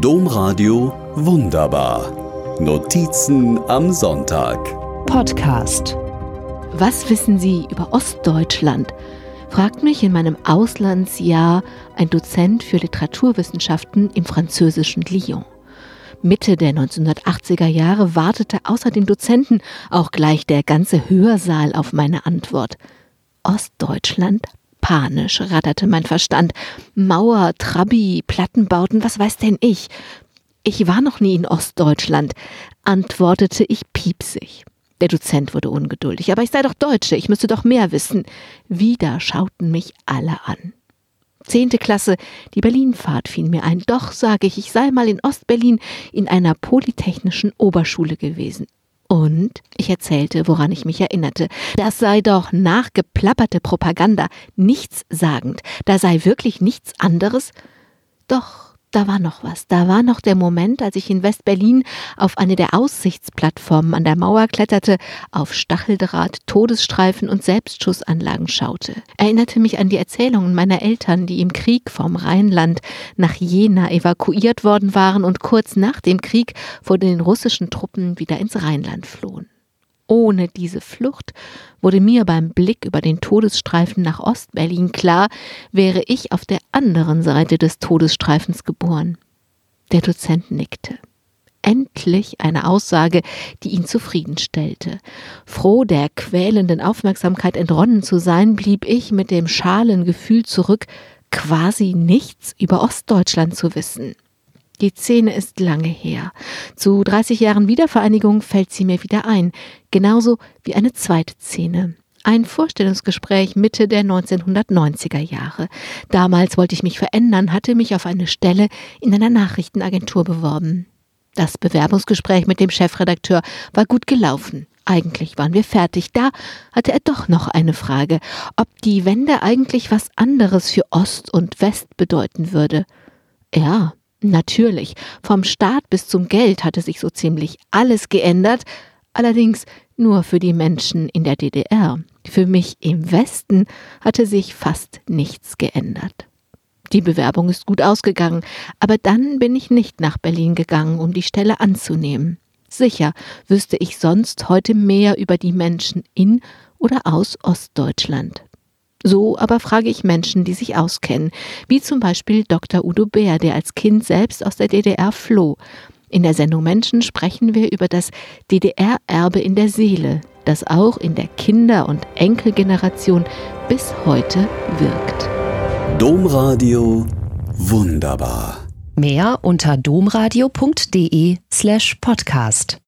Domradio Wunderbar. Notizen am Sonntag. Podcast. Was wissen Sie über Ostdeutschland? fragt mich in meinem Auslandsjahr ein Dozent für Literaturwissenschaften im französischen Lyon. Mitte der 1980er Jahre wartete außer dem Dozenten auch gleich der ganze Hörsaal auf meine Antwort. Ostdeutschland? Panisch ratterte mein Verstand. Mauer, Trabi, Plattenbauten, was weiß denn ich? Ich war noch nie in Ostdeutschland, antwortete ich piepsig. Der Dozent wurde ungeduldig, aber ich sei doch Deutsche, ich müsste doch mehr wissen. Wieder schauten mich alle an. Zehnte Klasse, die Berlinfahrt fiel mir ein. Doch, sage ich, ich sei mal in Ostberlin in einer polytechnischen Oberschule gewesen. Und ich erzählte, woran ich mich erinnerte. Das sei doch nachgeplapperte Propaganda, nichtssagend. Da sei wirklich nichts anderes. Doch da war noch was. Da war noch der Moment, als ich in West-Berlin auf eine der Aussichtsplattformen an der Mauer kletterte, auf Stacheldraht, Todesstreifen und Selbstschussanlagen schaute. Erinnerte mich an die Erzählungen meiner Eltern, die im Krieg vom Rheinland nach Jena evakuiert worden waren und kurz nach dem Krieg vor den russischen Truppen wieder ins Rheinland flohen. Ohne diese Flucht, wurde mir beim Blick über den Todesstreifen nach Ostberlin klar, wäre ich auf der anderen Seite des Todesstreifens geboren. Der Dozent nickte. Endlich eine Aussage, die ihn zufriedenstellte. Froh, der quälenden Aufmerksamkeit entronnen zu sein, blieb ich mit dem schalen Gefühl zurück, quasi nichts über Ostdeutschland zu wissen. Die Szene ist lange her. Zu 30 Jahren Wiedervereinigung fällt sie mir wieder ein, genauso wie eine zweite Szene. Ein Vorstellungsgespräch Mitte der 1990er Jahre. Damals wollte ich mich verändern, hatte mich auf eine Stelle in einer Nachrichtenagentur beworben. Das Bewerbungsgespräch mit dem Chefredakteur war gut gelaufen. Eigentlich waren wir fertig. Da hatte er doch noch eine Frage, ob die Wende eigentlich was anderes für Ost und West bedeuten würde. Ja, Natürlich, vom Staat bis zum Geld hatte sich so ziemlich alles geändert, allerdings nur für die Menschen in der DDR. Für mich im Westen hatte sich fast nichts geändert. Die Bewerbung ist gut ausgegangen, aber dann bin ich nicht nach Berlin gegangen, um die Stelle anzunehmen. Sicher wüsste ich sonst heute mehr über die Menschen in oder aus Ostdeutschland. So aber frage ich Menschen, die sich auskennen, wie zum Beispiel Dr. Udo Bär, der als Kind selbst aus der DDR floh. In der Sendung Menschen sprechen wir über das DDR-Erbe in der Seele, das auch in der Kinder- und Enkelgeneration bis heute wirkt. Domradio wunderbar. Mehr unter domradio.de slash podcast.